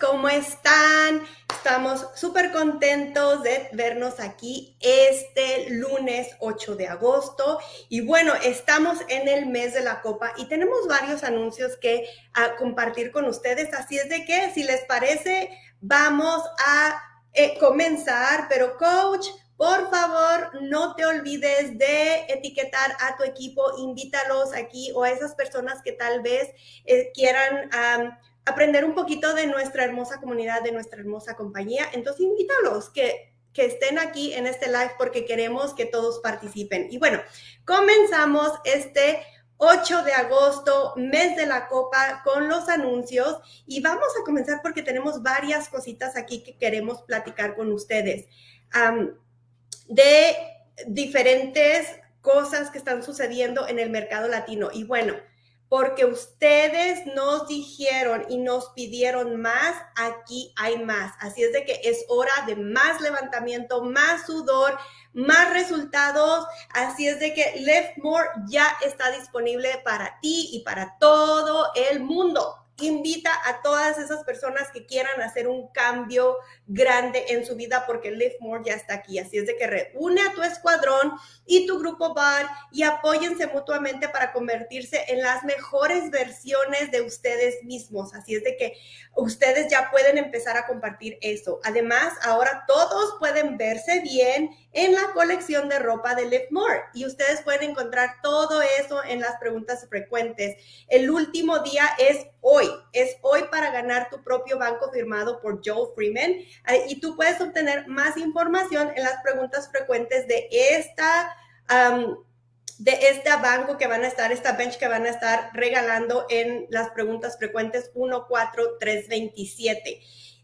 ¿cómo están? Estamos súper contentos de vernos aquí este lunes 8 de agosto. Y bueno, estamos en el mes de la copa y tenemos varios anuncios que a compartir con ustedes. Así es de que, si les parece, vamos a eh, comenzar. Pero coach, por favor, no te olvides de etiquetar a tu equipo, invítalos aquí o a esas personas que tal vez eh, quieran aprender un poquito de nuestra hermosa comunidad, de nuestra hermosa compañía. Entonces, invítalos que, que estén aquí en este live porque queremos que todos participen. Y bueno, comenzamos este 8 de agosto, mes de la copa, con los anuncios. Y vamos a comenzar porque tenemos varias cositas aquí que queremos platicar con ustedes de diferentes cosas que están sucediendo en el mercado latino. Y bueno, porque ustedes nos dijeron y nos pidieron más, aquí hay más. Así es de que es hora de más levantamiento, más sudor, más resultados. Así es de que Left More ya está disponible para ti y para todo el mundo invita a todas esas personas que quieran hacer un cambio grande en su vida porque Live More ya está aquí. Así es de que reúne a tu escuadrón y tu grupo bar y apóyense mutuamente para convertirse en las mejores versiones de ustedes mismos. Así es de que ustedes ya pueden empezar a compartir eso. Además, ahora todos pueden verse bien en la colección de ropa de Live More y ustedes pueden encontrar todo eso en las preguntas frecuentes. El último día es hoy, es hoy para ganar tu propio banco firmado por Joe Freeman eh, y tú puedes obtener más información en las preguntas frecuentes de esta de este banco que van a estar, esta bench que van a estar regalando en las preguntas frecuentes 14327.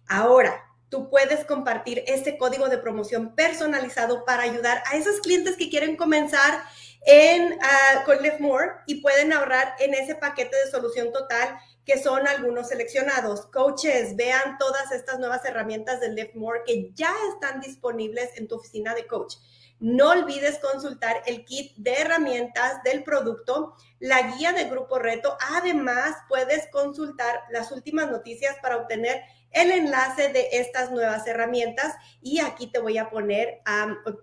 Ahora, tú puedes compartir ese código de promoción personalizado para ayudar a esos clientes que quieren comenzar en, uh, con More y pueden ahorrar en ese paquete de solución total que son algunos seleccionados. Coaches, vean todas estas nuevas herramientas de More que ya están disponibles en tu oficina de coach. No olvides consultar el kit de herramientas del producto, la guía de grupo reto. Además, puedes consultar las últimas noticias para obtener el enlace de estas nuevas herramientas y aquí te voy a poner,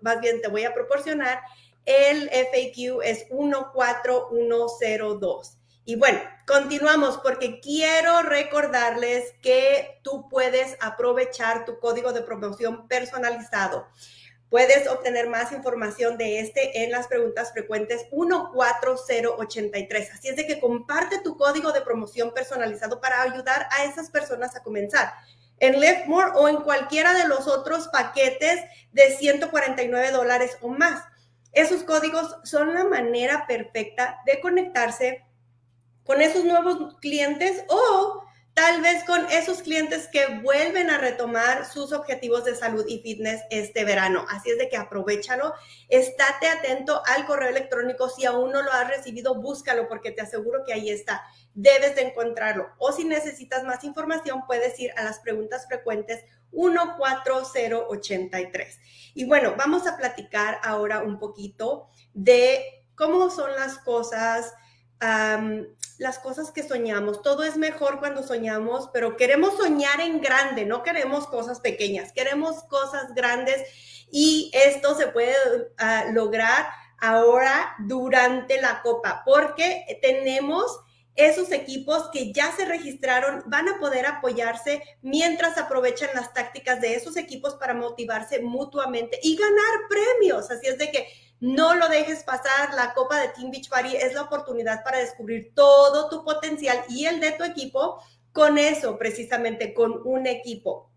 más bien te voy a proporcionar el FAQ es 14102. Y bueno, continuamos porque quiero recordarles que tú puedes aprovechar tu código de promoción personalizado. Puedes obtener más información de este en las preguntas frecuentes 14083. Así es de que comparte tu código de promoción personalizado para ayudar a esas personas a comenzar en More o en cualquiera de los otros paquetes de 149 dólares o más. Esos códigos son la manera perfecta de conectarse con esos nuevos clientes o tal vez con esos clientes que vuelven a retomar sus objetivos de salud y fitness este verano. Así es de que aprovechalo, estate atento al correo electrónico. Si aún no lo has recibido, búscalo porque te aseguro que ahí está. Debes de encontrarlo. O si necesitas más información, puedes ir a las preguntas frecuentes 14083. Y bueno, vamos a platicar ahora un poquito de cómo son las cosas las cosas que soñamos. Todo es mejor cuando soñamos, pero queremos soñar en grande, no queremos cosas pequeñas, queremos cosas grandes y esto se puede ah, lograr ahora durante la copa, porque tenemos esos equipos que ya se registraron van a poder apoyarse mientras aprovechan las tácticas de esos equipos para motivarse mutuamente y ganar premios. Así es de que no lo dejes pasar. La Copa de Team Beach Party es la oportunidad para descubrir todo tu potencial y el de tu equipo con eso, precisamente con un equipo.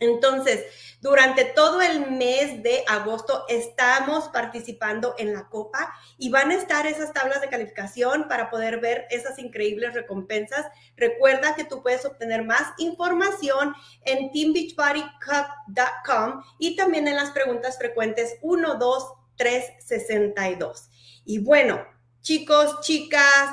Entonces, durante todo el mes de agosto estamos participando en la Copa y van a estar esas tablas de calificación para poder ver esas increíbles recompensas. Recuerda que tú puedes obtener más información en teambeachbodycup.com y también en las preguntas frecuentes 1, 2, 362. Y bueno, chicos, chicas,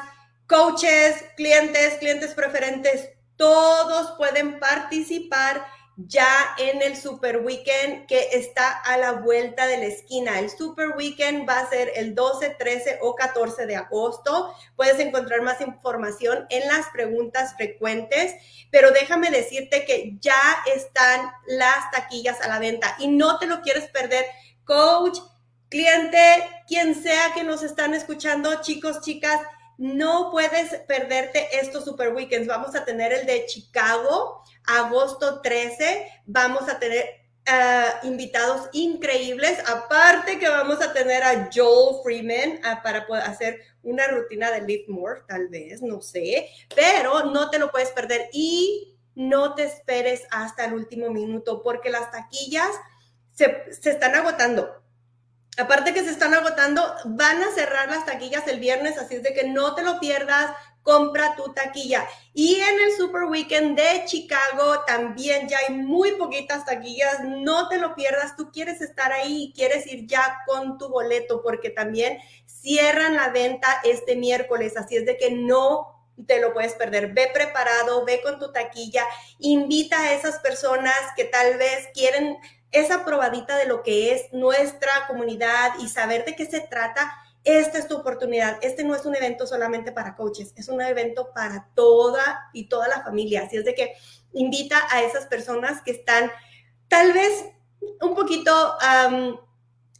coaches, clientes, clientes preferentes, todos pueden participar ya en el Super Weekend que está a la vuelta de la esquina. El Super Weekend va a ser el 12, 13 o 14 de agosto. Puedes encontrar más información en las preguntas frecuentes, pero déjame decirte que ya están las taquillas a la venta y no te lo quieres perder. Coach, cliente, quien sea que nos están escuchando, chicos, chicas, no puedes perderte estos super weekends. Vamos a tener el de Chicago, agosto 13. Vamos a tener eh, invitados increíbles. Aparte que vamos a tener a Joel Freeman uh, para hacer una rutina de Live More, tal vez, no sé. Pero no te lo puedes perder y no te esperes hasta el último minuto porque las taquillas se, se están agotando Aparte que se están agotando, van a cerrar las taquillas el viernes, así es de que no te lo pierdas, compra tu taquilla. Y en el Super Weekend de Chicago también ya hay muy poquitas taquillas, no te lo pierdas, tú quieres estar ahí y quieres ir ya con tu boleto porque también cierran la venta este miércoles, así es de que no te lo puedes perder. Ve preparado, ve con tu taquilla, invita a esas personas que tal vez quieren esa probadita de lo que es nuestra comunidad y saber de qué se trata, esta es tu oportunidad. Este no es un evento solamente para coaches, es un evento para toda y toda la familia. Así es de que invita a esas personas que están tal vez un poquito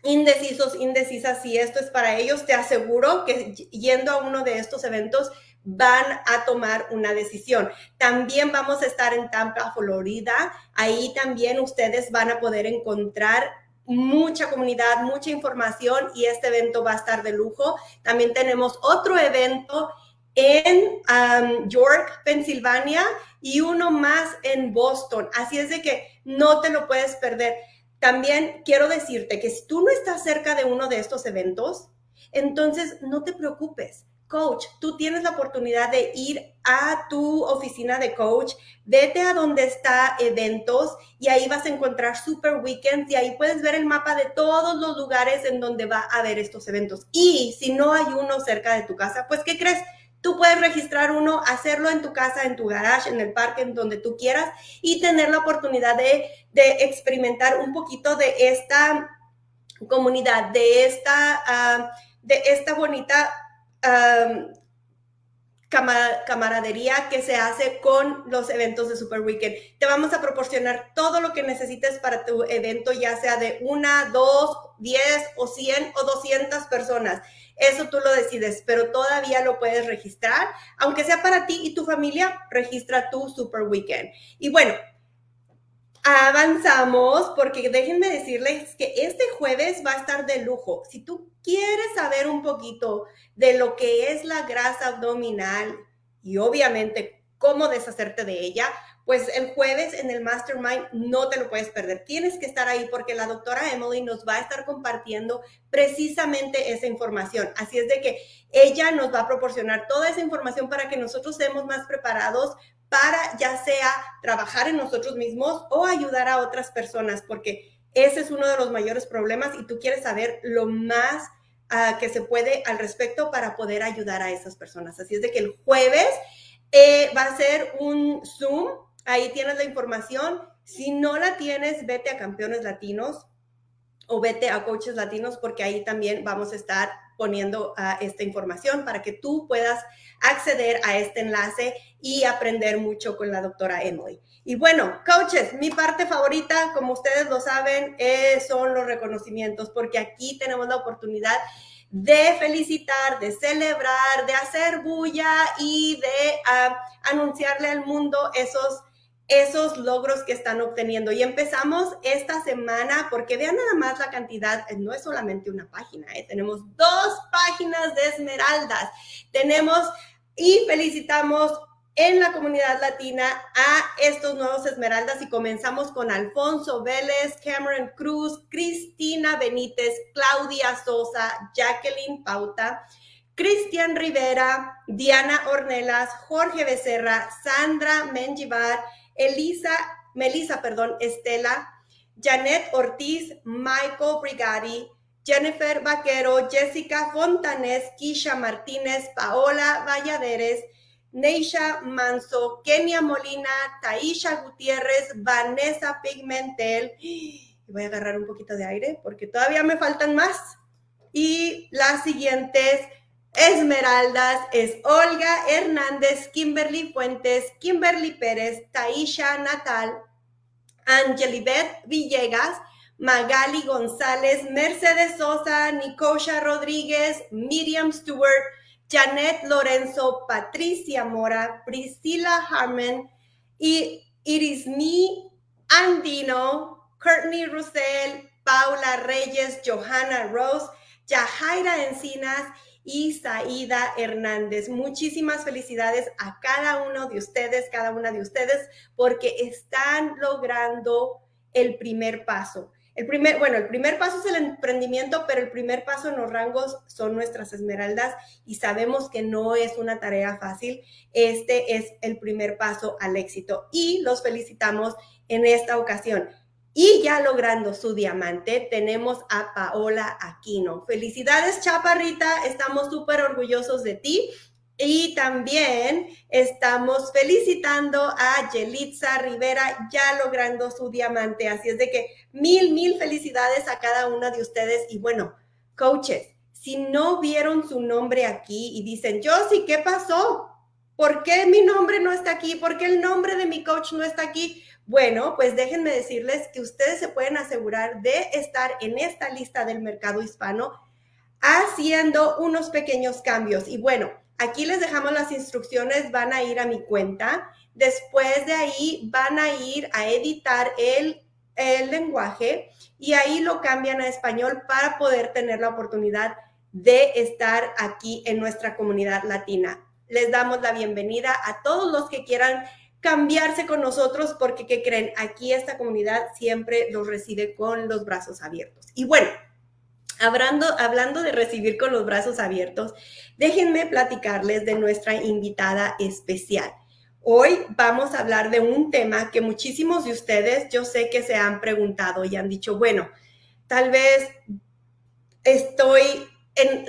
indecisos, indecisas si esto es para ellos. Te aseguro que yendo a uno de estos eventos van a tomar una decisión. También vamos a estar en Tampa, Florida. Ahí también ustedes van a poder encontrar mucha comunidad, mucha información y este evento va a estar de lujo. También tenemos otro evento en um, York, Pensilvania y uno más en Boston. Así es de que no te lo puedes perder. También quiero decirte que si tú no estás cerca de uno de estos eventos, entonces no te preocupes coach, tú tienes la oportunidad de ir a tu oficina de coach, vete a donde está eventos y ahí vas a encontrar super weekends y ahí puedes ver el mapa de todos los lugares en donde va a haber estos eventos. Y si no hay uno cerca de tu casa, pues ¿qué crees? Tú puedes registrar uno, hacerlo en tu casa, en tu garage, en el parque, en donde tú quieras y tener la oportunidad de, experimentar un poquito de esta comunidad, de esta, ah, de esta bonita camaradería que se hace con los eventos de Super Weekend. Te vamos a proporcionar todo lo que necesites para tu evento, ya sea de una, dos, diez o cien o doscientas personas. Eso tú lo decides, pero todavía lo puedes registrar. Aunque sea para ti y tu familia, registra tu Super Weekend. Y bueno, avanzamos porque déjenme decirles que este jueves va a estar de lujo. Si tú quieres saber un poquito de lo que es la grasa abdominal y obviamente cómo deshacerte de ella, pues el jueves en el Mastermind no te lo puedes perder. Tienes que estar ahí porque la doctora Emily nos va a estar compartiendo precisamente esa información. Así es de que ella nos va a proporcionar toda esa información para que nosotros estemos más preparados para ya sea trabajar en nosotros mismos o ayudar a otras personas, porque ese es uno de los mayores problemas y tú quieres saber lo más uh, que se puede al respecto para poder ayudar a esas personas. Así es de que el jueves eh, va a ser un Zoom, ahí tienes la información. Si no la tienes, vete a Campeones Latinos o vete a Coaches Latinos porque ahí también vamos a estar poniendo esta información para que tú puedas acceder a este enlace y aprender mucho con la doctora Emily. Y bueno, coaches, mi parte favorita, como ustedes lo saben, son los reconocimientos, porque aquí tenemos la oportunidad de felicitar, de celebrar, de hacer bulla y de ah, anunciarle al mundo esos esos logros que están obteniendo. Y empezamos esta semana porque vean nada más la cantidad, eh, no es solamente una página, eh, tenemos dos páginas de esmeraldas. Tenemos y felicitamos en la comunidad latina a estos nuevos esmeraldas y comenzamos con Alfonso Vélez, Cameron Cruz, Cristina Benítez, Claudia Sosa, Jacqueline Pauta, Cristian Rivera, Diana Ornelas, Jorge Becerra, Sandra Menjivar, Elisa, Melisa, perdón, Estela, Janet Ortiz, Michael Brigadi, Jennifer Vaquero, Jessica Fontanes, Kisha Martínez, Paola Valladares, Neisha Manso, Kenia Molina, Taisha Gutiérrez, Vanessa Pigmentel. Voy a agarrar un poquito de aire porque todavía me faltan más. Y las siguientes Esmeraldas es Olga Hernández, Kimberly Fuentes, Kimberly Pérez, Taisha Natal, Angelibeth Villegas, Magali González, Mercedes Sosa, Nicosha Rodríguez, Miriam Stewart, Janet Lorenzo, Patricia Mora, Priscila Harmon y Irismi Andino, Courtney Russell, Paula Reyes, Johanna Rose, Yajaira Encinas y Hernández. Muchísimas felicidades a cada uno de ustedes, cada una de ustedes, porque están logrando el primer paso. El primer, bueno, el primer paso es el emprendimiento, pero el primer paso en los rangos son nuestras esmeraldas y sabemos que no es una tarea fácil. Este es el primer paso al éxito y los felicitamos en esta ocasión. Y ya logrando su diamante, tenemos a Paola Aquino. Felicidades, Chaparrita, estamos súper orgullosos de ti. Y también estamos felicitando a Yelitza Rivera ya logrando su diamante. Así es de que mil, mil felicidades a cada una de ustedes. Y bueno, coaches, si no vieron su nombre aquí y dicen, yo sí, ¿qué pasó? ¿Por qué mi nombre no está aquí? ¿Por qué el nombre de mi coach no está aquí? Bueno, pues déjenme decirles que ustedes se pueden asegurar de estar en esta lista del mercado hispano haciendo unos pequeños cambios. Y bueno, Aquí les dejamos las instrucciones, van a ir a mi cuenta. Después de ahí van a ir a editar el, el lenguaje y ahí lo cambian a español para poder tener la oportunidad de estar aquí en nuestra comunidad latina. Les damos la bienvenida a todos los que quieran cambiarse con nosotros porque, ¿qué creen? Aquí esta comunidad siempre los recibe con los brazos abiertos. Y bueno, Hablando, hablando de recibir con los brazos abiertos, déjenme platicarles de nuestra invitada especial. Hoy vamos a hablar de un tema que muchísimos de ustedes yo sé que se han preguntado y han dicho, bueno, tal vez estoy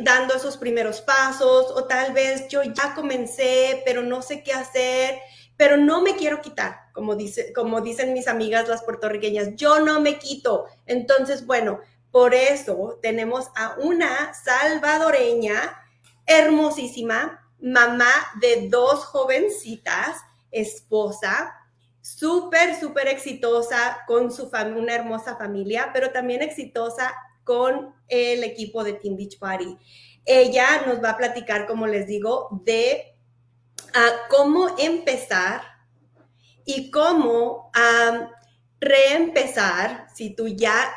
dando esos primeros pasos o tal vez yo ya comencé, pero no sé qué hacer, pero no me quiero quitar, como, dice, como dicen mis amigas las puertorriqueñas, yo no me quito. Entonces, bueno, por eso tenemos a una salvadoreña hermosísima, mamá de dos jovencitas, esposa, súper, súper exitosa con su una hermosa familia, pero también exitosa con el equipo de Team Beach Party. Ella nos va a platicar, como les digo, de ah, cómo empezar y cómo reempezar si tú ya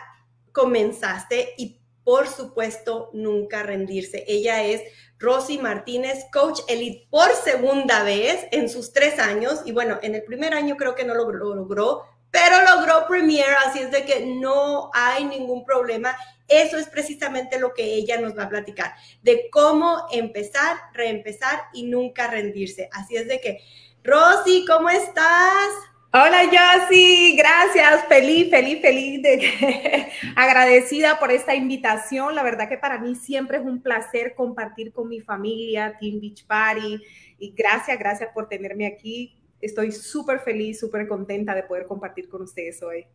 comenzaste y por supuesto nunca rendirse. Ella es Rosy Martínez, coach elite por segunda vez en sus tres años y bueno, en el primer año creo que no lo logró, pero logró Premier, así es de que no hay ningún problema. Eso es precisamente lo que ella nos va a platicar, de cómo empezar, reempezar y nunca rendirse. Así es de que, Rosy, ¿cómo estás? Hola Josie, gracias, feliz, feliz, feliz, de, agradecida por esta invitación. La verdad que para mí siempre es un placer compartir con mi familia, Team Beach Party, y gracias, gracias por tenerme aquí. Estoy súper feliz, súper contenta de poder compartir con ustedes hoy.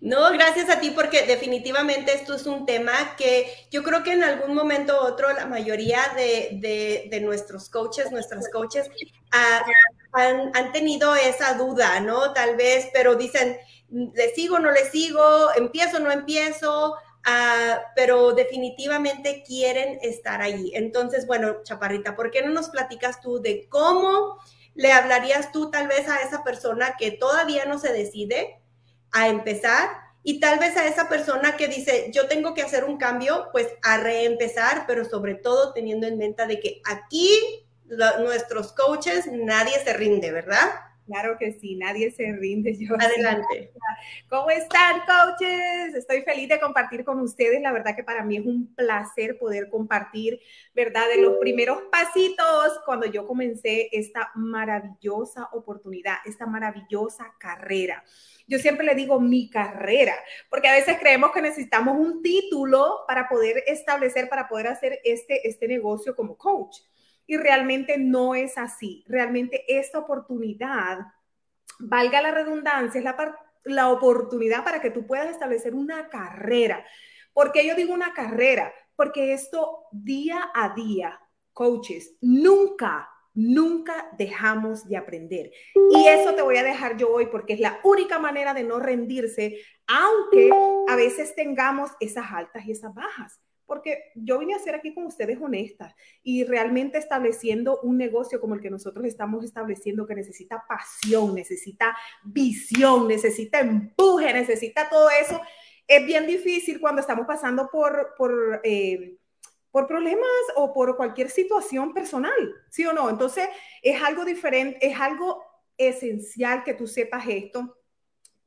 No, gracias a ti porque definitivamente esto es un tema que yo creo que en algún momento u otro la mayoría de, nuestros coaches, nuestras coaches, ah, han, tenido esa duda, ¿no? Tal vez, pero dicen, ¿le sigo, no le sigo? ¿Empiezo, no empiezo? Ah, pero definitivamente quieren estar allí. Entonces, bueno, Chaparrita, ¿por qué no nos platicas tú de cómo le hablarías tú tal vez a esa persona que todavía no se decide? A empezar y tal vez a esa persona que dice, yo tengo que hacer un cambio, pues a reempezar, pero sobre todo teniendo en mente de que aquí nuestros coaches, nadie se rinde, ¿verdad? Claro que sí, nadie se rinde. Yo Adelante. ¿Cómo están, coaches? Estoy feliz de compartir con ustedes. La verdad que para mí es un placer poder compartir, ¿verdad? De los primeros pasitos cuando yo comencé esta maravillosa oportunidad, esta maravillosa carrera. Yo siempre le digo mi carrera, porque a veces creemos que necesitamos un título para poder establecer, para poder hacer este, este negocio como coach. Y realmente no es así. Realmente esta oportunidad, valga la redundancia, es la, la oportunidad para que tú puedas establecer una carrera. ¿Por qué yo digo una carrera? Porque esto día a día, coaches, nunca Nunca dejamos de aprender. Y eso te voy a dejar yo hoy porque es la única manera de no rendirse, aunque a veces tengamos esas altas y esas bajas. Porque yo vine a ser aquí con ustedes honestas y realmente estableciendo un negocio como el que nosotros estamos estableciendo, que necesita pasión, necesita visión, necesita empuje, necesita todo eso, es bien difícil cuando estamos pasando por, por eh, por problemas o por cualquier situación personal, ¿sí o no? Entonces, es algo diferente, es algo esencial que tú sepas esto.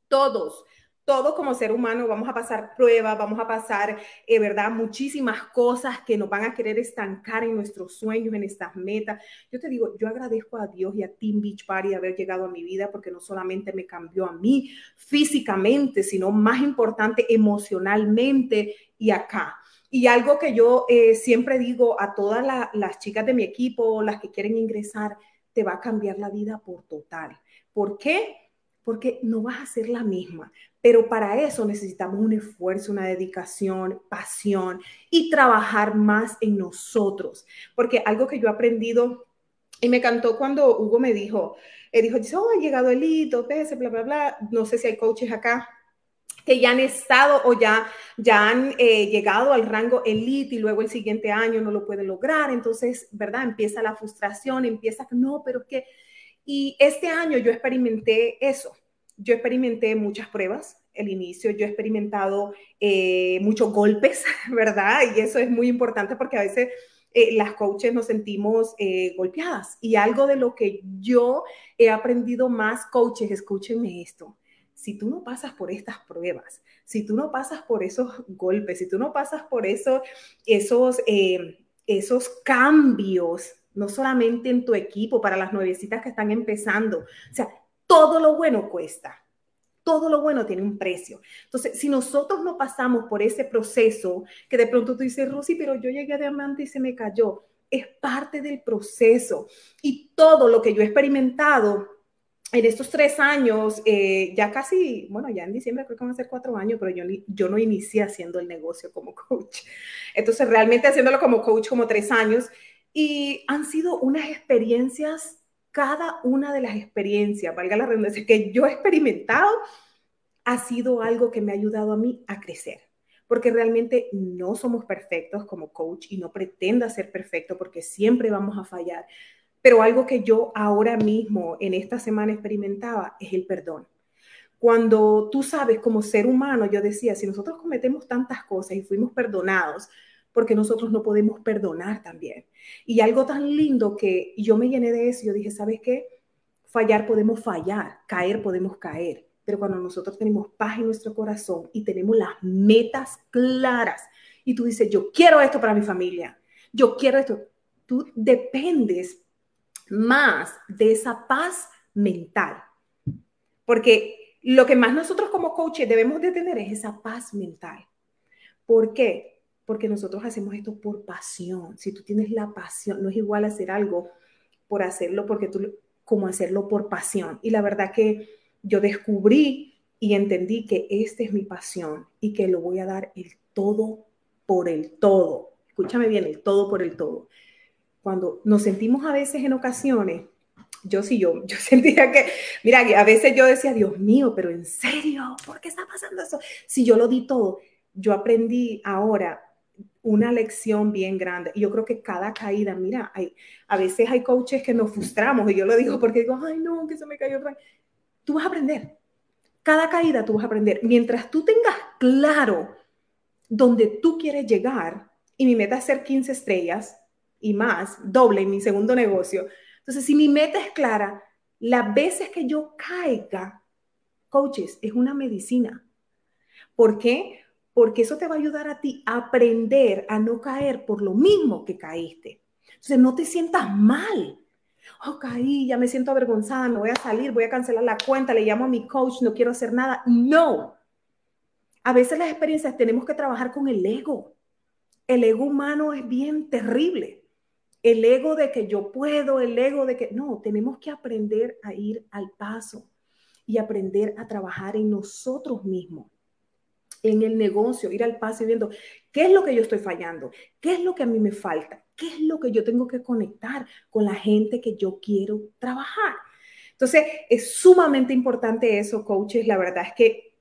Todos, todos como ser humano vamos a pasar pruebas, vamos a pasar, eh, ¿verdad? Muchísimas cosas que nos van a querer estancar en nuestros sueños, en estas metas. Yo te digo, yo agradezco a Dios y a Team Beach Party haber llegado a mi vida porque no solamente me cambió a mí físicamente, sino más importante emocionalmente y acá. Y algo que yo eh, siempre digo a todas las chicas de mi equipo, las que quieren ingresar, te va a cambiar la vida por total. ¿Por qué? Porque no vas a ser la misma. Pero para eso necesitamos un esfuerzo, una dedicación, pasión y trabajar más en nosotros. Porque algo que yo he aprendido y me encantó cuando Hugo me dijo, él dijo, oh, ha llegado el hito, bla, bla, bla. No sé si hay coaches acá que ya han estado o ya, ya han eh, llegado al rango elite y luego el siguiente año no lo pueden lograr. Entonces, ¿verdad? Empieza la frustración, empieza, no, pero que... Y este año yo experimenté eso. Yo experimenté muchas pruebas, el inicio, yo he experimentado eh, muchos golpes, ¿verdad? Y eso es muy importante porque a veces eh, las coaches nos sentimos golpeadas. Y algo de lo que yo he aprendido más, coaches, escúchenme esto, si tú no pasas por estas pruebas, si tú no pasas por esos golpes, si tú no pasas por eso, esos, eh, esos cambios, no solamente en tu equipo, para las nuevecitas que están empezando, o sea, todo lo bueno cuesta. Todo lo bueno tiene un precio. Entonces, si nosotros no pasamos por ese proceso, que de pronto tú dices, Rosy, pero yo llegué a diamante y se me cayó, es parte del proceso. Y todo lo que yo he experimentado en estos tres años, eh, ya casi, bueno, ya en diciembre creo que van a ser cuatro años, pero yo, yo no inicié haciendo el negocio como coach. Entonces, realmente haciéndolo como coach como tres años. Y han sido unas experiencias, cada una de las experiencias, valga la redundancia, que yo he experimentado, ha sido algo que me ha ayudado a mí a crecer. Porque realmente no somos perfectos como coach y no pretenda ser perfecto porque siempre vamos a fallar pero algo que yo ahora mismo en esta semana experimentaba es el perdón. Cuando tú sabes como ser humano, yo decía, si nosotros cometemos tantas cosas y fuimos perdonados, porque nosotros no podemos perdonar también. Y algo tan lindo que yo me llené de eso, yo dije, ¿sabes qué? Fallar podemos fallar, caer podemos caer, pero cuando nosotros tenemos paz en nuestro corazón y tenemos las metas claras y tú dices, yo quiero esto para mi familia, yo quiero esto, tú dependes más de esa paz mental. Porque lo que más nosotros como coaches debemos de tener es esa paz mental. ¿Por qué? Porque nosotros hacemos esto por pasión. Si tú tienes la pasión, no es igual hacer algo por hacerlo porque tú como hacerlo por pasión. Y la verdad que yo descubrí y entendí que esta es mi pasión y que lo voy a dar el todo por el todo. Escúchame bien, el todo por el todo cuando nos sentimos a veces en ocasiones, yo sí, yo, yo sentía que, mira, a veces yo decía, Dios mío, pero en serio, ¿por qué está pasando eso? Si yo lo di todo, yo aprendí ahora una lección bien grande. Yo creo que cada caída, mira, hay, a veces hay coaches que nos frustramos, y yo lo digo porque digo, ay, no, que se me cayó Tú vas a aprender. Cada caída tú vas a aprender. Mientras tú tengas claro dónde tú quieres llegar, y mi meta es ser 15 estrellas, y más, doble en mi segundo negocio. Entonces, si mi meta es clara, las veces que yo caiga, coaches, es una medicina. ¿Por qué? Porque eso te va a ayudar a ti a aprender a no caer por lo mismo que caíste. Entonces, no te sientas mal. Oh, caí, ya me siento avergonzada, no voy a salir, voy a cancelar la cuenta, le llamo a mi coach, no quiero hacer nada. No. A veces las experiencias tenemos que trabajar con el ego. El ego humano es bien terrible el ego de que yo puedo, el ego de que no, tenemos que aprender a ir al paso y aprender a trabajar en nosotros mismos, en el negocio, ir al paso y viendo qué es lo que yo estoy fallando, qué es lo que a mí me falta, qué es lo que yo tengo que conectar con la gente que yo quiero trabajar. Entonces, es sumamente importante eso, coaches. La verdad es que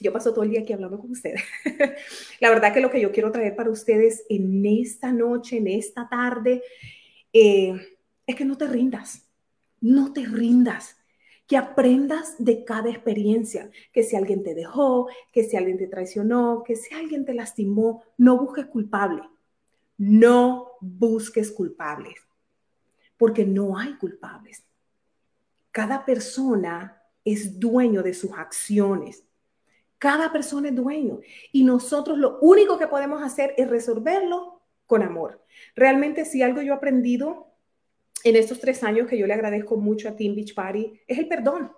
yo paso todo el día aquí hablando con ustedes. la verdad que lo que yo quiero traer para ustedes en esta noche, en esta tarde, eh, es que no te rindas, no te rindas que aprendas de cada experiencia, que si alguien te dejó, que si alguien te traicionó, que si alguien te lastimó, no busques culpable. No busques culpables, porque no hay culpables. Cada persona es dueño de sus acciones. Cada persona es dueño. Y nosotros lo único que podemos hacer es resolverlo con amor. Realmente si algo yo he aprendido en estos tres años que yo le agradezco mucho a Team Beach Party es el perdón.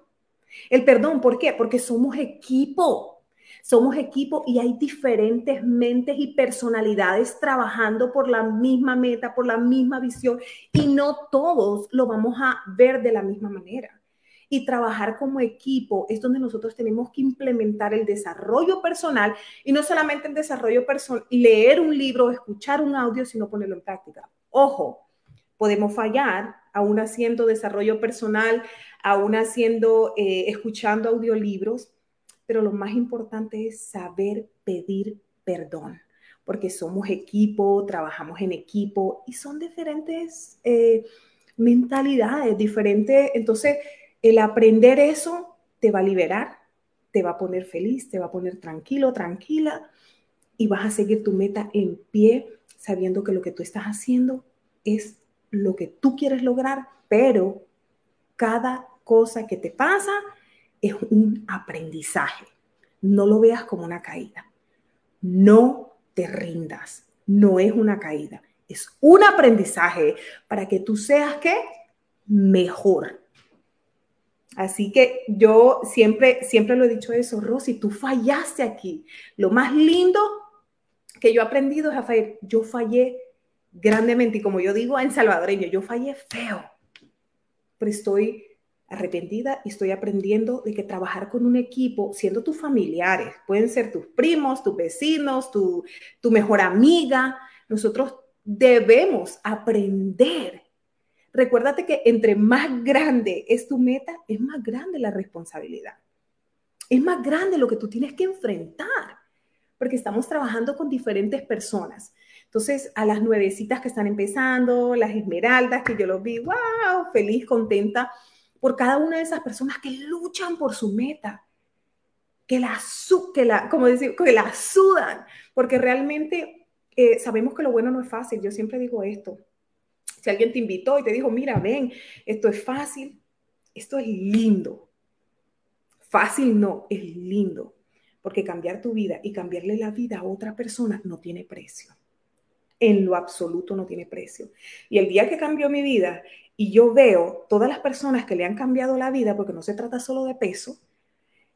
El perdón, ¿por qué? Porque somos equipo. Somos equipo y hay diferentes mentes y personalidades trabajando por la misma meta, por la misma visión y no todos lo vamos a ver de la misma manera. Y trabajar como equipo es donde nosotros tenemos que implementar el desarrollo personal y no solamente el desarrollo personal, leer un libro, escuchar un audio, sino ponerlo en práctica. Ojo, podemos fallar, aún haciendo desarrollo personal, aún haciendo, eh, escuchando audiolibros, pero lo más importante es saber pedir perdón, porque somos equipo, trabajamos en equipo y son diferentes eh, mentalidades, diferentes. Entonces, el aprender eso te va a liberar, te va a poner feliz, te va a poner tranquilo, tranquila y vas a seguir tu meta en pie sabiendo que lo que tú estás haciendo es lo que tú quieres lograr, pero cada cosa que te pasa es un aprendizaje. No lo veas como una caída. No te rindas. No es una caída. Es un aprendizaje para que tú seas que mejor. Así que yo siempre, siempre lo he dicho eso, Rosy, tú fallaste aquí. Lo más lindo que yo he aprendido es a fallar. Yo fallé grandemente y como yo digo en salvadoreño, yo fallé feo, pero estoy arrepentida y estoy aprendiendo de que trabajar con un equipo, siendo tus familiares, pueden ser tus primos, tus vecinos, tu, tu mejor amiga, nosotros debemos aprender. Recuérdate que entre más grande es tu meta, es más grande la responsabilidad. Es más grande lo que tú tienes que enfrentar, porque estamos trabajando con diferentes personas. Entonces, a las nuevecitas que están empezando, las esmeraldas, que yo los vi, wow, feliz, contenta por cada una de esas personas que luchan por su meta, que la, como decir, que la sudan, porque realmente eh, sabemos que lo bueno no es fácil. Yo siempre digo esto. Si alguien te invitó y te dijo, mira, ven, esto es fácil, esto es lindo. Fácil no, es lindo, porque cambiar tu vida y cambiarle la vida a otra persona no tiene precio en lo absoluto no tiene precio. Y el día que cambió mi vida y yo veo todas las personas que le han cambiado la vida, porque no se trata solo de peso,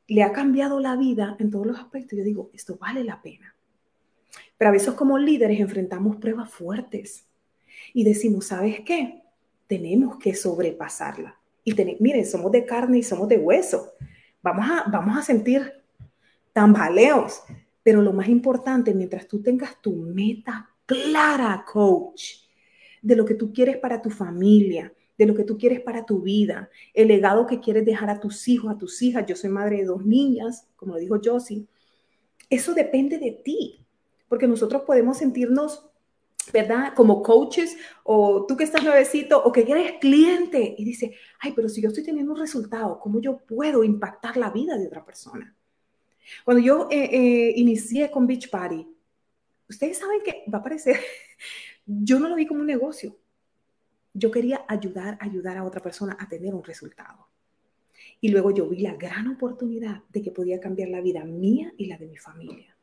le ha cambiado la vida en todos los aspectos, yo digo, esto vale la pena. Pero a veces como líderes enfrentamos pruebas fuertes y decimos, ¿sabes qué? Tenemos que sobrepasarla. Y miren, somos de carne y somos de hueso. Vamos a, vamos a sentir tambaleos. Pero lo más importante, mientras tú tengas tu meta clara, coach, de lo que tú quieres para tu familia, de lo que tú quieres para tu vida, el legado que quieres dejar a tus hijos, a tus hijas. Yo soy madre de dos niñas, como lo dijo Josie. Eso depende de ti, porque nosotros podemos sentirnos, ¿verdad? Como coaches o tú que estás nuevecito o que eres cliente y dices, ay, pero si yo estoy teniendo un resultado, ¿cómo yo puedo impactar la vida de otra persona? Cuando yo eh, eh, inicié con Beach Party, ustedes saben que va a parecer, yo no lo vi como un negocio. Yo quería ayudar, ayudar a otra persona a tener un resultado. Y luego yo vi la gran oportunidad de que podía cambiar la vida mía y la de mi familia.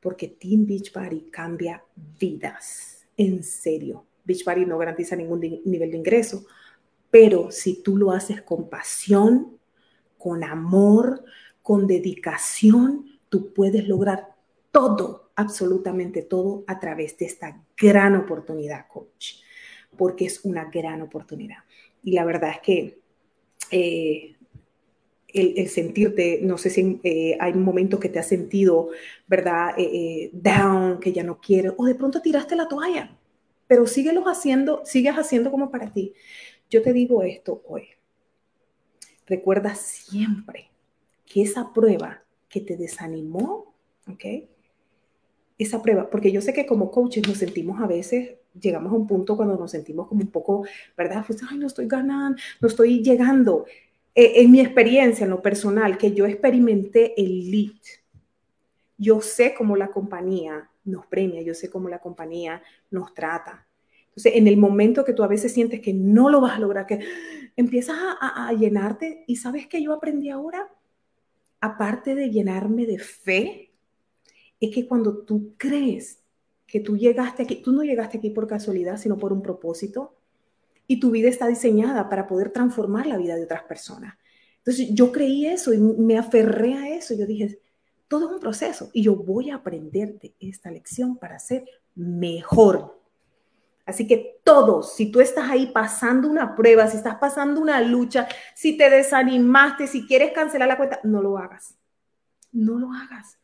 Porque Team Beach Party cambia vidas. En serio. Beach Party no garantiza ningún nivel de ingreso, pero si tú lo haces con pasión, con amor, con dedicación, tú puedes lograr todo absolutamente todo a través de esta gran oportunidad, coach. porque es una gran oportunidad. Y la verdad es que eh, el, sentirte, no sé si eh, hay momentos que te has sentido, ¿verdad? Eh, down, que ya no quieres, o de pronto tiraste la toalla, pero síguelos haciendo, sigues haciendo como para ti. Yo te digo esto hoy. Recuerda siempre que esa prueba que te desanimó, ¿ok? Esa prueba, porque yo sé que como coaches nos sentimos a veces, llegamos a un punto cuando nos sentimos como un poco, ¿verdad? Pues, ay, no estoy ganando, no estoy llegando. Eh, en mi experiencia, en lo personal, que yo experimenté el lead, yo sé cómo la compañía nos premia, yo sé cómo la compañía nos trata. Entonces, en el momento que tú a veces sientes que no lo vas a lograr, que empiezas a, a llenarte y sabes que yo aprendí ahora, aparte de llenarme de fe, es que cuando tú crees que tú llegaste aquí, tú no llegaste aquí por casualidad, sino por un propósito, y tu vida está diseñada para poder transformar la vida de otras personas. Entonces yo creí eso y me aferré a eso. Yo dije, todo es un proceso y yo voy a aprender de esta lección para ser mejor. Así que todos, si tú estás ahí pasando una prueba, si estás pasando una lucha, si te desanimaste, si quieres cancelar la cuenta, no lo hagas. No lo hagas,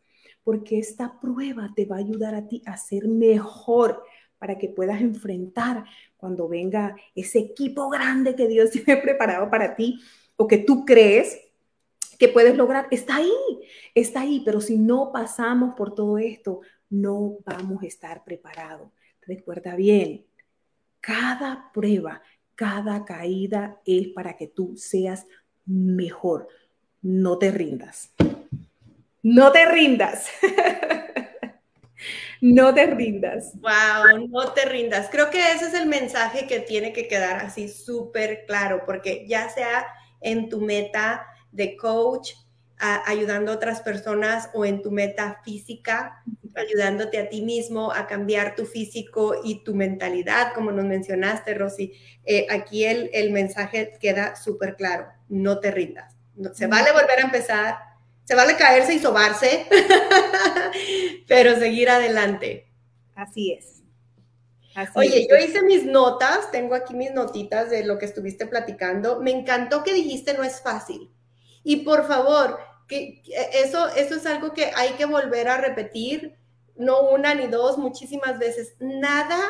porque esta prueba te va a ayudar a ti a ser mejor para que puedas enfrentar cuando venga ese equipo grande que Dios tiene preparado para ti o que tú crees que puedes lograr. Está ahí, está ahí, pero si no pasamos por todo esto, no vamos a estar preparados. Recuerda bien, cada prueba, cada caída es para que tú seas mejor. No te rindas. No te rindas. no te rindas. Wow, no te rindas. Creo que ese es el mensaje que tiene que quedar así súper claro, porque ya sea en tu meta de coach, ayudando a otras personas o en tu meta física, ayudándote a ti mismo a cambiar tu físico y tu mentalidad, como nos mencionaste, Rosy. Eh, aquí el, el, mensaje queda súper claro, no te rindas. No, se vale volver a empezar, se vale caerse y sobarse, pero seguir adelante. Así es. Oye, yo hice mis notas, tengo aquí mis notitas de lo que estuviste platicando. Me encantó que dijiste no es fácil. Y por favor, que eso, eso es algo que hay que volver a repetir, no una ni dos, muchísimas veces. Nada,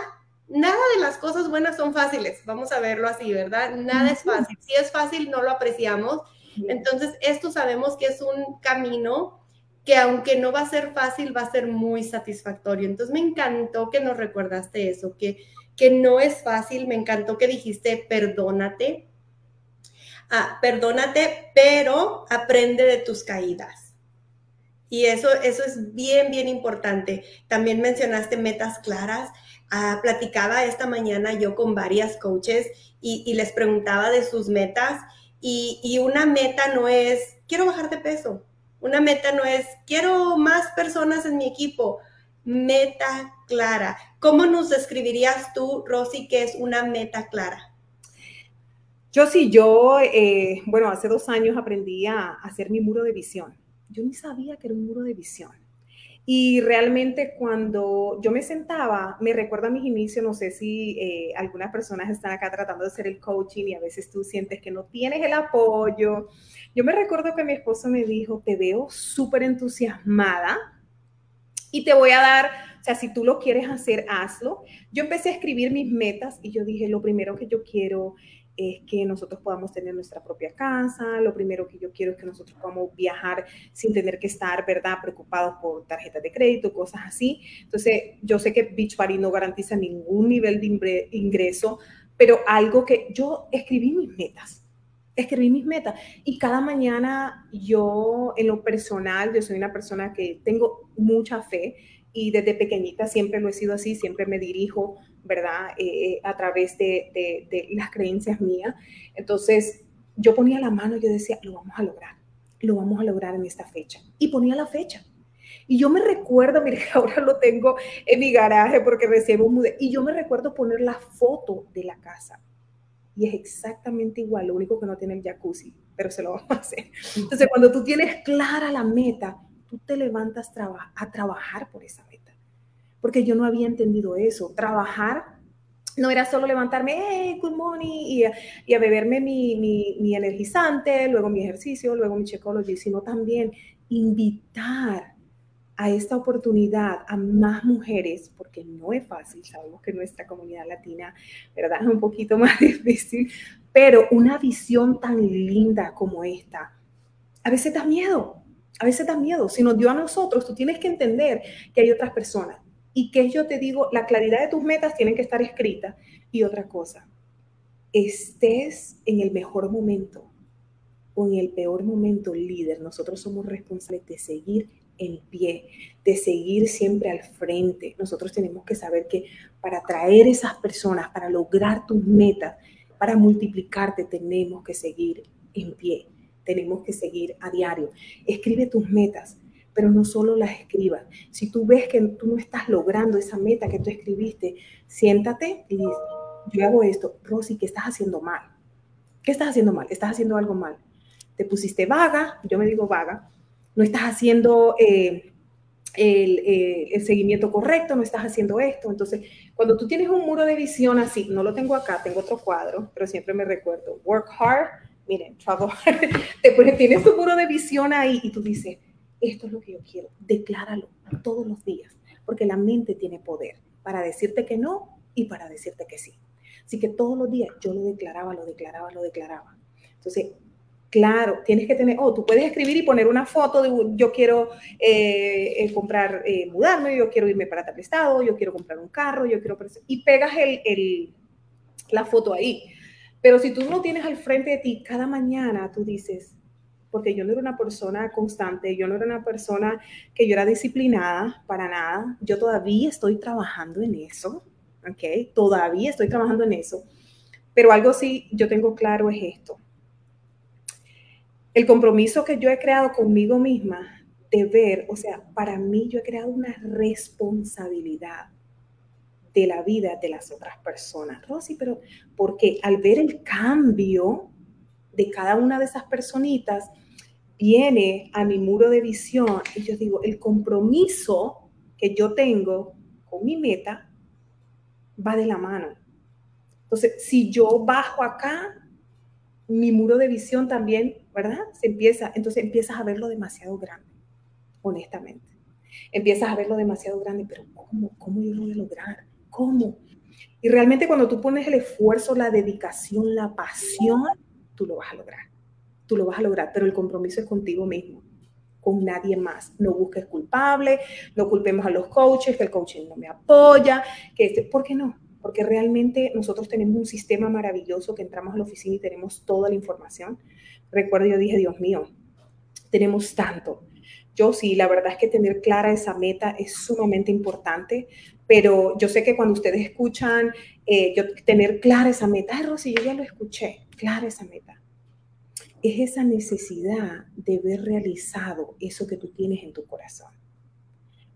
nada de las cosas buenas son fáciles. Vamos a verlo así, ¿verdad? Nada es fácil. Si es fácil, no lo apreciamos. Entonces, esto sabemos que es un camino que aunque no va a ser fácil, va a ser muy satisfactorio. Entonces me encantó que nos recordaste eso, que, que no es fácil, me encantó que dijiste perdónate, ah, perdónate, pero aprende de tus caídas. Y eso, eso es bien, bien importante. También mencionaste metas claras. Ah, platicaba esta mañana yo con varias coaches y, y les preguntaba de sus metas y, una meta no es, quiero bajar de peso una meta no es, quiero más personas en mi equipo. Meta clara. ¿Cómo nos describirías tú, Rosy, qué es una meta clara? Yo sí, yo, eh, bueno, hace dos años aprendí a hacer mi muro de visión. Yo ni sabía que era un muro de visión. Y realmente cuando yo me sentaba, me recuerda a mis inicios, no sé si eh, algunas personas están acá tratando de hacer el coaching y a veces tú sientes que no tienes el apoyo. Yo me recuerdo que mi esposo me dijo, te veo súper entusiasmada y te voy a dar, o sea, si tú lo quieres hacer, hazlo. Yo empecé a escribir mis metas y yo dije, lo primero que yo quiero es que nosotros podamos tener nuestra propia casa, lo primero que yo quiero es que nosotros podamos viajar sin tener que estar, ¿verdad?, preocupados por tarjetas de crédito, cosas así. Entonces, yo sé que Beachbody no garantiza ningún nivel de ingreso, pero algo que yo escribí mis metas, escribí mis metas y cada mañana yo, en lo personal, yo soy una persona que tengo mucha fe y desde pequeñita siempre lo he sido así, siempre me dirijo ¿verdad? Eh, a través de, de, las creencias mías. Entonces, yo ponía la mano y yo decía, lo vamos a lograr, lo vamos a lograr en esta fecha. Y ponía la fecha. Y yo me recuerdo, mire, ahora lo tengo en mi garaje porque recién mudé, y yo me recuerdo poner la foto de la casa. Y es exactamente igual, lo único que no tiene el jacuzzi, pero se lo vamos a hacer. Entonces, cuando tú tienes clara la meta, tú te levantas a trabajar por esa porque yo no había entendido eso. Trabajar no era solo levantarme, hey, good morning, y y a beberme mi, mi, mi, energizante, luego mi ejercicio, luego mi Checology, sino también invitar a esta oportunidad a más mujeres, porque no es fácil, sabemos que nuestra comunidad latina, ¿verdad? Es un poquito más difícil, pero una visión tan linda como esta, a veces da miedo, a veces da miedo. Si nos dio a nosotros, tú tienes que entender que hay otras personas y que yo te digo, la claridad de tus metas tienen que estar escritas. Y otra cosa, estés en el mejor momento o en el peor momento, líder, nosotros somos responsables de seguir en pie, de seguir siempre al frente. Nosotros tenemos que saber que para atraer esas personas, para lograr tus metas, para multiplicarte, tenemos que seguir en pie, tenemos que seguir a diario. Escribe tus metas, pero no solo las escribas. Si tú ves que tú no estás logrando esa meta que tú escribiste, siéntate y dices, yo hago esto, Rosy, ¿qué estás haciendo mal? ¿Qué estás haciendo mal? Estás haciendo algo mal. Te pusiste vaga, yo me digo vaga, no estás haciendo eh, el, eh, el, seguimiento correcto, no estás haciendo esto. Entonces, cuando tú tienes un muro de visión así, no lo tengo acá, tengo otro cuadro, pero siempre me recuerdo, work hard, miren, trabajar, te tienes tu muro de visión ahí y tú dices, esto es lo que yo quiero, decláralo todos los días, porque la mente tiene poder para decirte que no y para decirte que sí. Así que todos los días yo lo declaraba, lo declaraba, lo declaraba. Entonces, claro, tienes que tener, oh, tú puedes escribir y poner una foto de yo quiero eh, eh, comprar, eh, mudarme, yo quiero irme para tal estado, yo quiero comprar un carro, yo quiero... Y pegas la foto ahí. Pero si tú no tienes al frente de ti cada mañana, tú dices, porque yo no era una persona constante, yo no era una persona que yo era disciplinada para nada. Yo todavía estoy trabajando en eso, ¿ok? Todavía estoy trabajando en eso. Pero algo sí yo tengo claro es esto. El compromiso que yo he creado conmigo misma de ver, o sea, para mí yo he creado una responsabilidad de la vida de las otras personas. Rosy, pero porque al ver el cambio de cada una de esas personitas, viene a mi muro de visión y yo digo, el compromiso que yo tengo con mi meta va de la mano. Entonces, si yo bajo acá, mi muro de visión también, ¿verdad? Se empieza, entonces empiezas a verlo demasiado grande, honestamente. Empiezas a verlo demasiado grande, pero ¿cómo? ¿Cómo yo lo voy a lograr? ¿Cómo? Y realmente cuando tú pones el esfuerzo, la dedicación, la pasión, tú lo vas a lograr tú lo vas a lograr, pero el compromiso es contigo mismo, con nadie más. No busques culpable, no culpemos a los coaches, que el coaching no me apoya, que este, ¿por qué no? Porque realmente nosotros tenemos un sistema maravilloso que entramos a la oficina y tenemos toda la información. Recuerdo, yo dije, Dios mío, tenemos tanto. Yo sí, la verdad es que tener clara esa meta es sumamente importante, pero yo sé que cuando ustedes escuchan, eh, yo tener clara esa meta, ay, Rosy, yo ya lo escuché, clara esa meta es esa necesidad de ver realizado eso que tú tienes en tu corazón.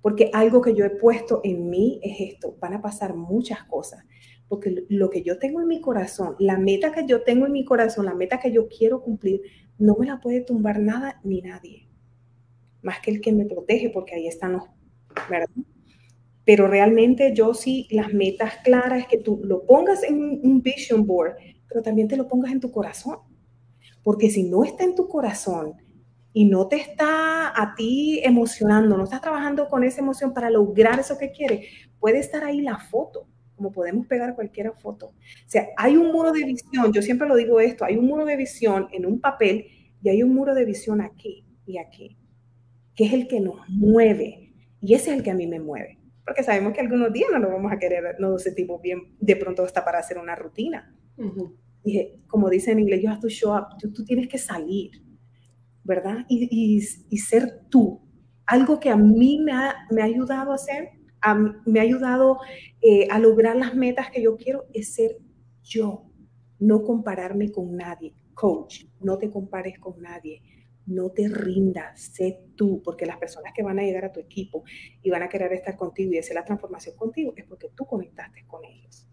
Porque algo que yo he puesto en mí es esto, van a pasar muchas cosas, porque lo que yo tengo en mi corazón, la meta que yo tengo en mi corazón, la meta que yo quiero cumplir, no me la puede tumbar nada ni nadie, más que el que me protege, porque ahí están los, ¿verdad? Pero realmente yo sí, las metas claras que tú lo pongas en un vision board, pero también te lo pongas en tu corazón porque si no está en tu corazón y no te está a ti emocionando, no estás trabajando con esa emoción para lograr eso que quieres, puede estar ahí la foto, como podemos pegar cualquier foto. O sea, hay un muro de visión, yo siempre lo digo esto, hay un muro de visión en un papel y hay un muro de visión aquí y aquí, que es el que nos mueve. Y ese es el que a mí me mueve. Porque sabemos que algunos días no lo vamos a querer, no tipo bien, de pronto hasta para hacer una rutina dije, como dice en inglés, you have to show up, tú, tienes que salir, ¿verdad? Y, ser tú. Algo que a mí me ha, me ha ayudado a hacer, me ha ayudado eh, a lograr las metas que yo quiero, es ser yo, no compararme con nadie. Coach, no te compares con nadie. No te rindas, sé tú, porque las personas que van a llegar a tu equipo y van a querer estar contigo y hacer la transformación contigo es porque tú conectaste con ellos.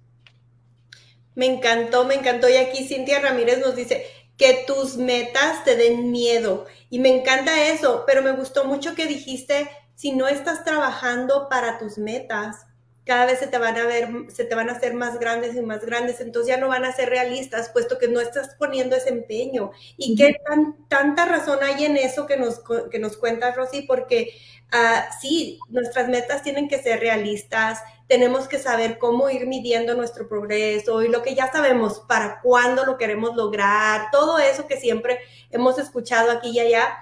Me encantó, me encantó. Y aquí Cintia Ramírez nos dice que tus metas te den miedo. Y me encanta eso, pero me gustó mucho que dijiste, si no estás trabajando para tus metas, cada vez se te van a ver, se te van a hacer más grandes y más grandes, entonces ya no van a ser realistas, puesto que no estás poniendo ese empeño. ¿Y qué tan, tanta razón hay en eso que nos, que nos cuenta Rosy? Porque uh, sí, nuestras metas tienen que ser realistas, tenemos que saber cómo ir midiendo nuestro progreso y lo que ya sabemos, para cuándo lo queremos lograr, todo eso que siempre hemos escuchado aquí y allá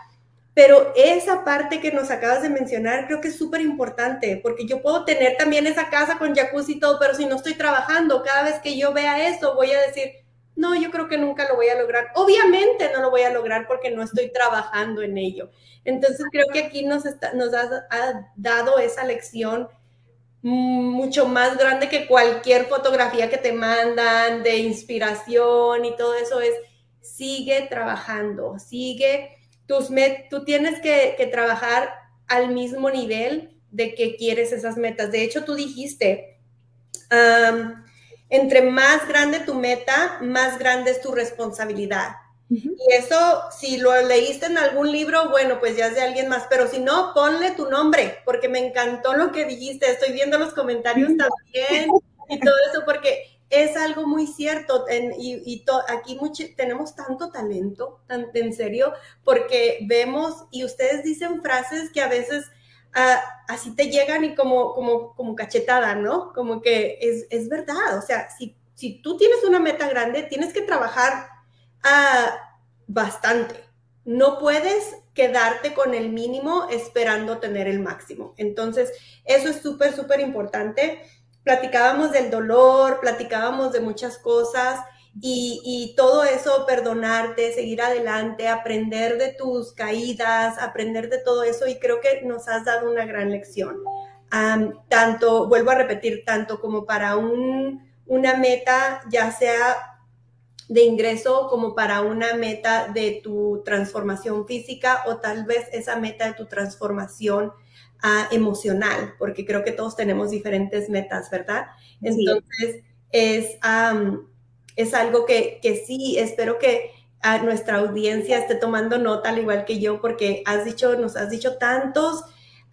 pero esa parte que nos acabas de mencionar creo que es súper importante, porque yo puedo tener también esa casa con jacuzzi y todo, pero si no estoy trabajando, cada vez que yo vea eso, voy a decir, no, yo creo que nunca lo voy a lograr. Obviamente no lo voy a lograr porque no estoy trabajando en ello. Entonces creo que aquí nos, nos ha, ha dado esa lección mucho más grande que cualquier fotografía que te mandan de inspiración y todo eso es, sigue trabajando, sigue tus tú tienes que, trabajar al mismo nivel de que quieres esas metas. De hecho, tú dijiste, entre más grande tu meta, más grande es tu responsabilidad. Y eso, si lo leíste en algún libro, bueno, pues ya es de alguien más, pero si no, ponle tu nombre, porque me encantó lo que dijiste, estoy viendo los comentarios también y todo eso, porque es algo muy cierto y, aquí tenemos tanto talento, tan, en serio, porque vemos y ustedes dicen frases que a veces ah, así te llegan y como, como, como cachetada, ¿no? Como que es, verdad, o sea, si, si, tú tienes una meta grande, tienes que trabajar ah, bastante. No puedes quedarte con el mínimo esperando tener el máximo. Entonces, eso es súper, súper importante platicábamos del dolor, platicábamos de muchas cosas y, todo eso, perdonarte, seguir adelante, aprender de tus caídas, aprender de todo eso y creo que nos has dado una gran lección. tanto, vuelvo a repetir, tanto como para un, una meta, ya sea de ingreso como para una meta de tu transformación física o tal vez esa meta de tu transformación emocional, porque creo que todos tenemos diferentes metas, ¿verdad? Entonces, es, es algo que, que sí, espero que a nuestra audiencia esté tomando nota, al igual que yo, porque has dicho, nos has dicho tantos,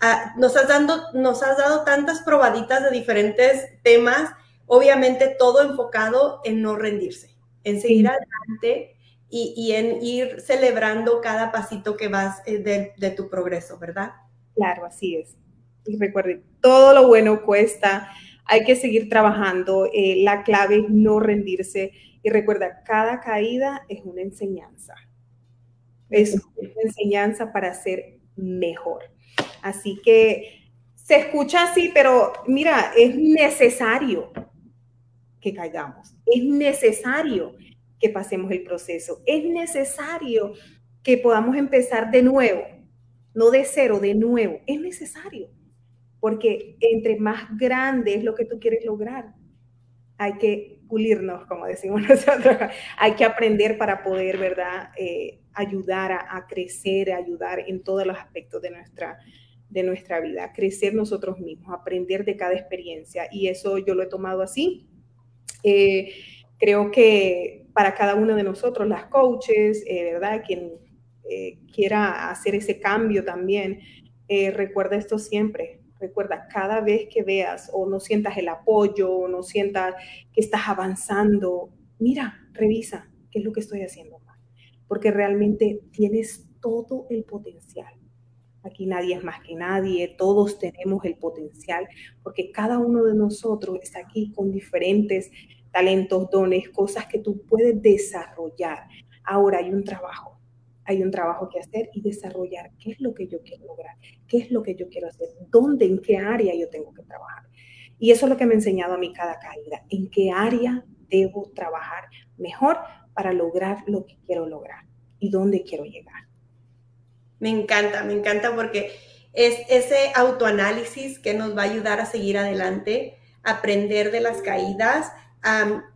ah, nos, has dando, nos has dado tantas probaditas de diferentes temas, obviamente todo enfocado en no rendirse, en seguir adelante y, y, en ir celebrando cada pasito que vas eh, de, de tu progreso, ¿verdad? Claro, así es. Y recuerden, todo lo bueno cuesta, hay que seguir trabajando, eh, la clave es no rendirse y recuerda, cada caída es una enseñanza. Es una enseñanza para ser mejor. Así que se escucha así, pero mira, es necesario que caigamos, es necesario que pasemos el proceso, es necesario que podamos empezar de nuevo no de cero, de nuevo. Es necesario, porque entre más grande es lo que tú quieres lograr, hay que pulirnos, como decimos nosotros, hay que aprender para poder, ¿verdad?, eh, ayudar a, crecer, ayudar en todos los aspectos de nuestra, de nuestra vida, crecer nosotros mismos, aprender de cada experiencia. Y eso yo lo he tomado así. Eh, creo que para cada uno de nosotros, las coaches, eh, ¿verdad? Quien eh, quiera hacer ese cambio también, eh, recuerda esto siempre. Recuerda, cada vez que veas o no sientas el apoyo o no sientas que estás avanzando, mira, revisa qué es lo que estoy haciendo. Porque realmente tienes todo el potencial. Aquí nadie es más que nadie, todos tenemos el potencial, porque cada uno de nosotros está aquí con diferentes talentos, dones, cosas que tú puedes desarrollar. Ahora hay un trabajo hay un trabajo que hacer y desarrollar qué es lo que yo quiero lograr, qué es lo que yo quiero hacer, dónde, en qué área yo tengo que trabajar. Y eso es lo que me ha enseñado a mí cada caída, en qué área debo trabajar mejor para lograr lo que quiero lograr y dónde quiero llegar. Me encanta, me encanta porque es ese autoanálisis que nos va a ayudar a seguir adelante, aprender de las caídas,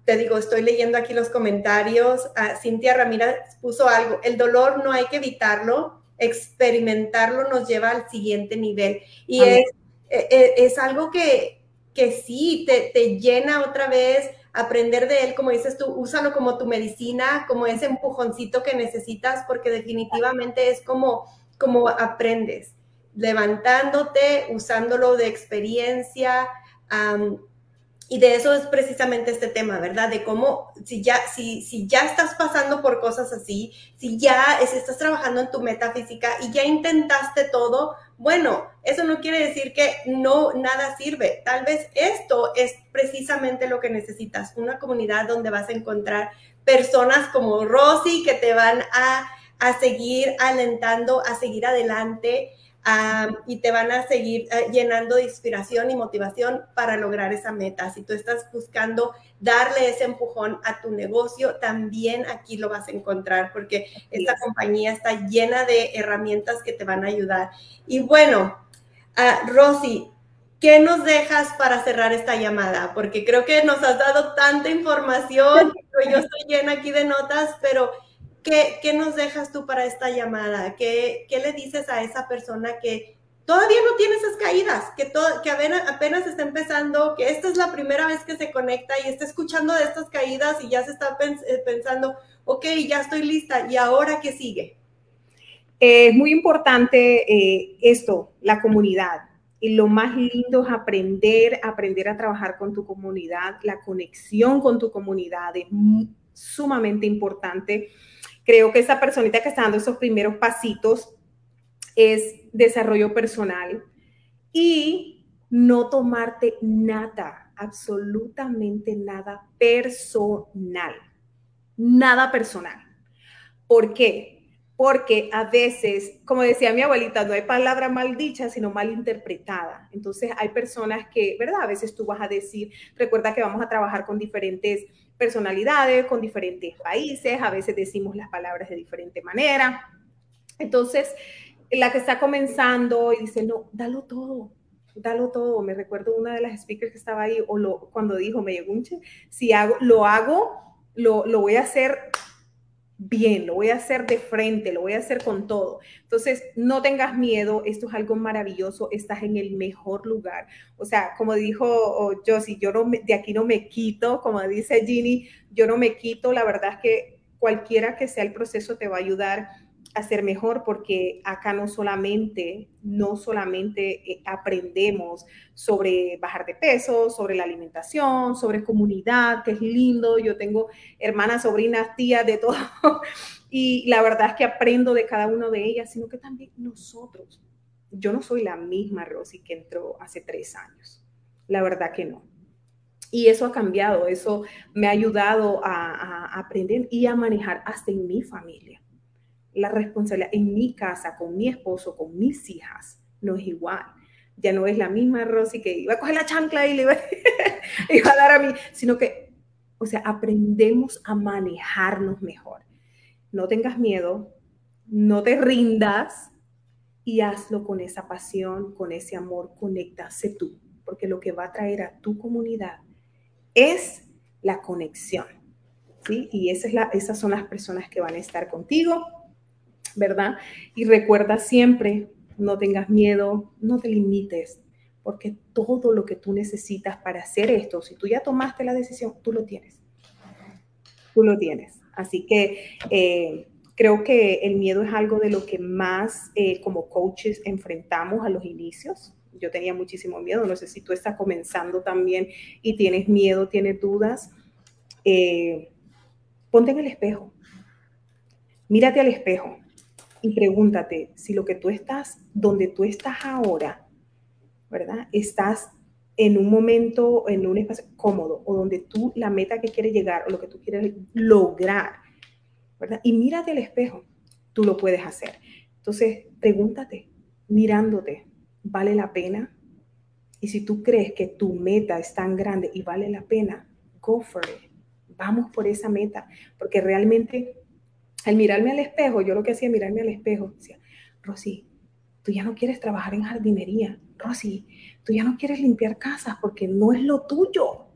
te digo, estoy leyendo aquí los comentarios. Uh, Cintia Ramírez puso algo. El dolor no hay que evitarlo, experimentarlo nos lleva al siguiente nivel. Y es, e, e, es, algo que, que sí, te, te, llena otra vez. Aprender de él, como dices tú, úsalo como tu medicina, como ese empujoncito que necesitas, porque definitivamente es como, como aprendes, levantándote, usándolo de experiencia, y de eso es precisamente este tema, ¿verdad? De cómo, si ya, si, si ya estás pasando por cosas así, si ya estás trabajando en tu metafísica y ya intentaste todo, bueno, eso no quiere decir que no, nada sirve. Tal vez esto es precisamente lo que necesitas, una comunidad donde vas a encontrar personas como Rosy que te van a, a seguir alentando, a seguir adelante, y te van a seguir eh, llenando de inspiración y motivación para lograr esa meta. Si tú estás buscando darle ese empujón a tu negocio, también aquí lo vas a encontrar porque esta compañía está llena de herramientas que te van a ayudar. Y bueno, uh, Rosy, ¿qué nos dejas para cerrar esta llamada? Porque creo que nos has dado tanta información, yo estoy llena aquí de notas, pero ¿Qué, nos dejas tú para esta llamada? ¿Qué, le dices a esa persona que todavía no tiene esas caídas, que, todo, que apenas, está empezando, que esta es la primera vez que se conecta y está escuchando de estas caídas y ya se está eh, pensando, ok, ya estoy lista, ¿y ahora qué sigue? Es muy importante eh, esto, la comunidad. Y lo más lindo es aprender, aprender a trabajar con tu comunidad. La conexión con tu comunidad es sumamente importante Creo que esa personita que está dando esos primeros pasitos es desarrollo personal y no tomarte nada, absolutamente nada personal. Nada personal. ¿Por qué? Porque a veces, como decía mi abuelita, no hay palabra mal dicha, sino mal interpretada. Entonces hay personas que, ¿verdad? A veces tú vas a decir, recuerda que vamos a trabajar con diferentes personalidades, con diferentes países, a veces decimos las palabras de diferente manera. Entonces, la que está comenzando y dice, no, dalo todo, dalo todo. Me recuerdo una de las speakers que estaba ahí, o lo, cuando dijo, me llegó un si hago, lo hago, lo, lo voy a hacer bien, lo voy a hacer de frente, lo voy a hacer con todo. Entonces, no tengas miedo, esto es algo maravilloso, estás en el mejor lugar. O sea, como dijo Josie, yo no de aquí no me quito, como dice Ginny, yo no me quito, la verdad es que cualquiera que sea el proceso te va a ayudar hacer mejor porque acá no solamente, no solamente eh, aprendemos sobre bajar de peso, sobre la alimentación, sobre comunidad, que es lindo. Yo tengo hermanas, sobrinas, tías, de todo. Y la verdad es que aprendo de cada una de ellas, sino que también nosotros. Yo no soy la misma Rosy que entró hace tres años. La verdad que no. Y eso ha cambiado, eso me ha ayudado a, a aprender y a manejar hasta en mi familia la responsabilidad en mi casa, con mi esposo, con mis hijas, no es igual. Ya no es la misma Rosy que iba a coger la chancla y le iba, a dar a mí, sino que, o sea, aprendemos a manejarnos mejor. No tengas miedo, no te rindas y hazlo con esa pasión, con ese amor, conéctase tú, porque lo que va a traer a tu comunidad es la conexión. ¿sí? Y esas son las personas que van a estar contigo ¿verdad? Y recuerda siempre, no tengas miedo, no te limites, porque todo lo que tú necesitas para hacer esto, si tú ya tomaste la decisión, tú lo tienes. Tú lo tienes. Así que eh, creo que el miedo es algo de lo que más eh, como coaches enfrentamos a los inicios. Yo tenía muchísimo miedo, no sé si tú estás comenzando también y tienes miedo, tienes dudas. Eh, ponte en el espejo, mírate al espejo y pregúntate si lo que tú estás, donde tú estás ahora, ¿verdad? Estás en un momento, en un espacio cómodo o donde tú la meta que quieres llegar o lo que tú quieres lograr, ¿verdad? Y mírate al espejo, tú lo puedes hacer. Entonces, pregúntate, mirándote, ¿vale la pena? Y si tú crees que tu meta es tan grande y vale la pena, go for it. Vamos por esa meta, porque realmente al mirarme al espejo, yo lo que hacía mirarme al espejo, decía, Rosy, tú ya no quieres trabajar en jardinería, Rosy, tú ya no quieres limpiar casas porque no es lo tuyo.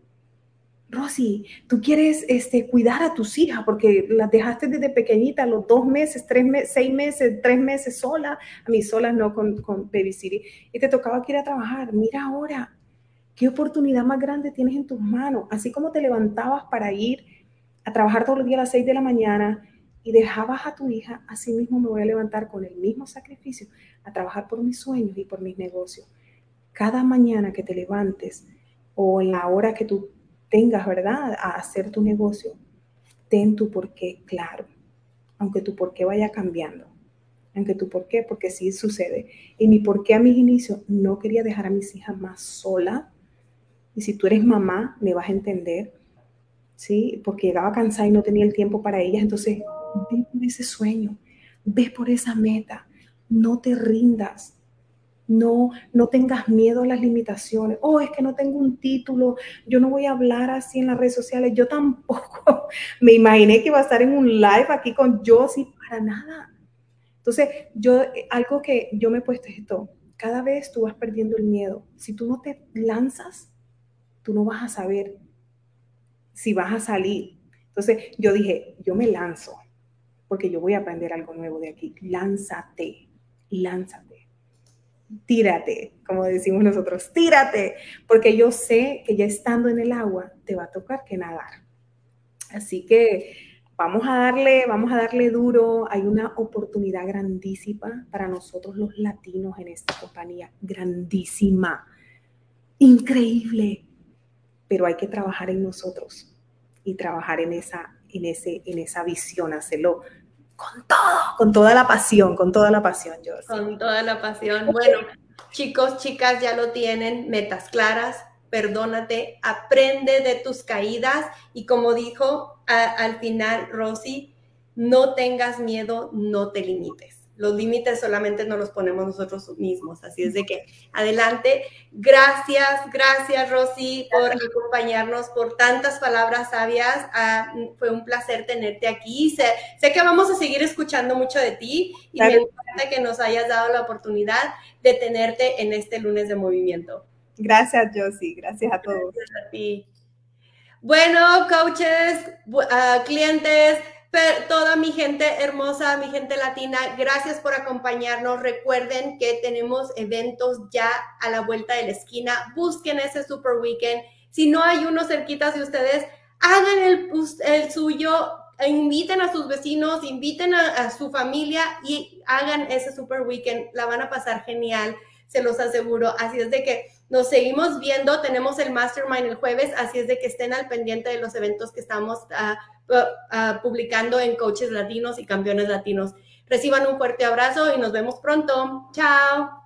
Rosy, tú quieres este, cuidar a tus hijas porque las dejaste desde pequeñita, los dos meses, tres meses, seis meses, tres meses sola, a mí sola no con, con Baby City, y te tocaba que ir a trabajar. Mira ahora, qué oportunidad más grande tienes en tus manos. Así como te levantabas para ir a trabajar todos los días a las seis de la mañana, y dejabas a tu hija, así mismo me voy a levantar con el mismo sacrificio a trabajar por mis sueños y por mis negocios. Cada mañana que te levantes, o en la hora que tú tengas, ¿verdad?, a hacer tu negocio, ten tu porqué claro, aunque tu porqué vaya cambiando. Aunque tu porqué, porque sí sucede. Y mi porqué a mis inicios, no quería dejar a mis hijas más sola. Y si tú eres mamá, me vas a entender, ¿sí? Porque llegaba cansada y no tenía el tiempo para ellas. Entonces, ve por ese sueño, ve por esa meta, no te rindas. No, no tengas miedo a las limitaciones. Oh, es que no tengo un título. Yo no voy a hablar así en las redes sociales. Yo tampoco me imaginé que iba a estar en un live aquí con Josie. Para nada. Entonces, yo, algo que yo me he puesto es esto. Cada vez tú vas perdiendo el miedo. Si tú no te lanzas, tú no vas a saber si vas a salir. Entonces, yo dije, yo me lanzo porque yo voy a aprender algo nuevo de aquí. Lánzate, lánzate tírate, como decimos nosotros, tírate, porque yo sé que ya estando en el agua te va a tocar que nadar. Así que vamos a darle, vamos a darle duro. Hay una oportunidad grandísima para nosotros los latinos en esta compañía, grandísima, increíble, pero hay que trabajar en nosotros y trabajar en esa, en ese, en esa visión, hacerlo con todo, con toda la pasión, con toda la pasión, yo. Con toda la pasión. Bueno, chicos, chicas, ya lo tienen, metas claras, perdónate, aprende de tus caídas y como dijo al final Rosy, no tengas miedo, no te limites los límites solamente nos los ponemos nosotros mismos. Así es de que adelante. Gracias, gracias Rosy por acompañarnos, por tantas palabras sabias. Ah, fue un placer tenerte aquí. Sé, sé, que vamos a seguir escuchando mucho de ti y me encanta que nos hayas dado la oportunidad de tenerte en este lunes de movimiento. Gracias, Josie. Gracias a todos. Gracias a ti. Bueno, coaches, uh, clientes, toda mi gente hermosa, mi gente latina, gracias por acompañarnos. Recuerden que tenemos eventos ya a la vuelta de la esquina. Busquen ese Super Weekend. Si no hay uno cerquitas de ustedes, hagan el, el suyo, inviten a sus vecinos, inviten a, a, su familia y hagan ese Super Weekend. La van a pasar genial, se los aseguro. Así es de que nos seguimos viendo. Tenemos el Mastermind el jueves, así es de que estén al pendiente de los eventos que estamos uh, uh, publicando en Coaches Latinos y Campeones Latinos. Reciban un fuerte abrazo y nos vemos pronto. Chao.